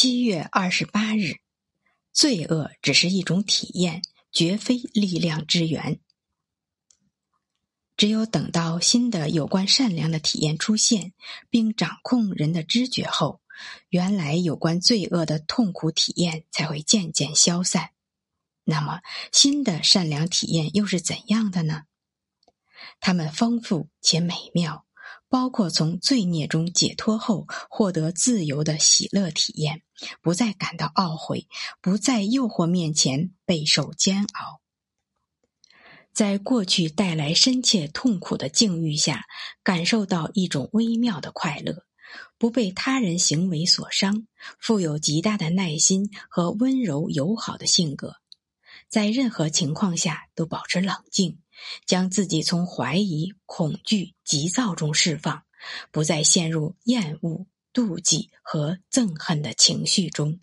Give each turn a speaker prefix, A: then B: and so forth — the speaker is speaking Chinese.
A: 七月二十八日，罪恶只是一种体验，绝非力量之源。只有等到新的有关善良的体验出现，并掌控人的知觉后，原来有关罪恶的痛苦体验才会渐渐消散。那么，新的善良体验又是怎样的呢？它们丰富且美妙。包括从罪孽中解脱后获得自由的喜乐体验，不再感到懊悔，不在诱惑面前备受煎熬。在过去带来深切痛苦的境遇下，感受到一种微妙的快乐，不被他人行为所伤，富有极大的耐心和温柔友好的性格，在任何情况下都保持冷静。将自己从怀疑、恐惧、急躁中释放，不再陷入厌恶、妒忌和憎恨的情绪中。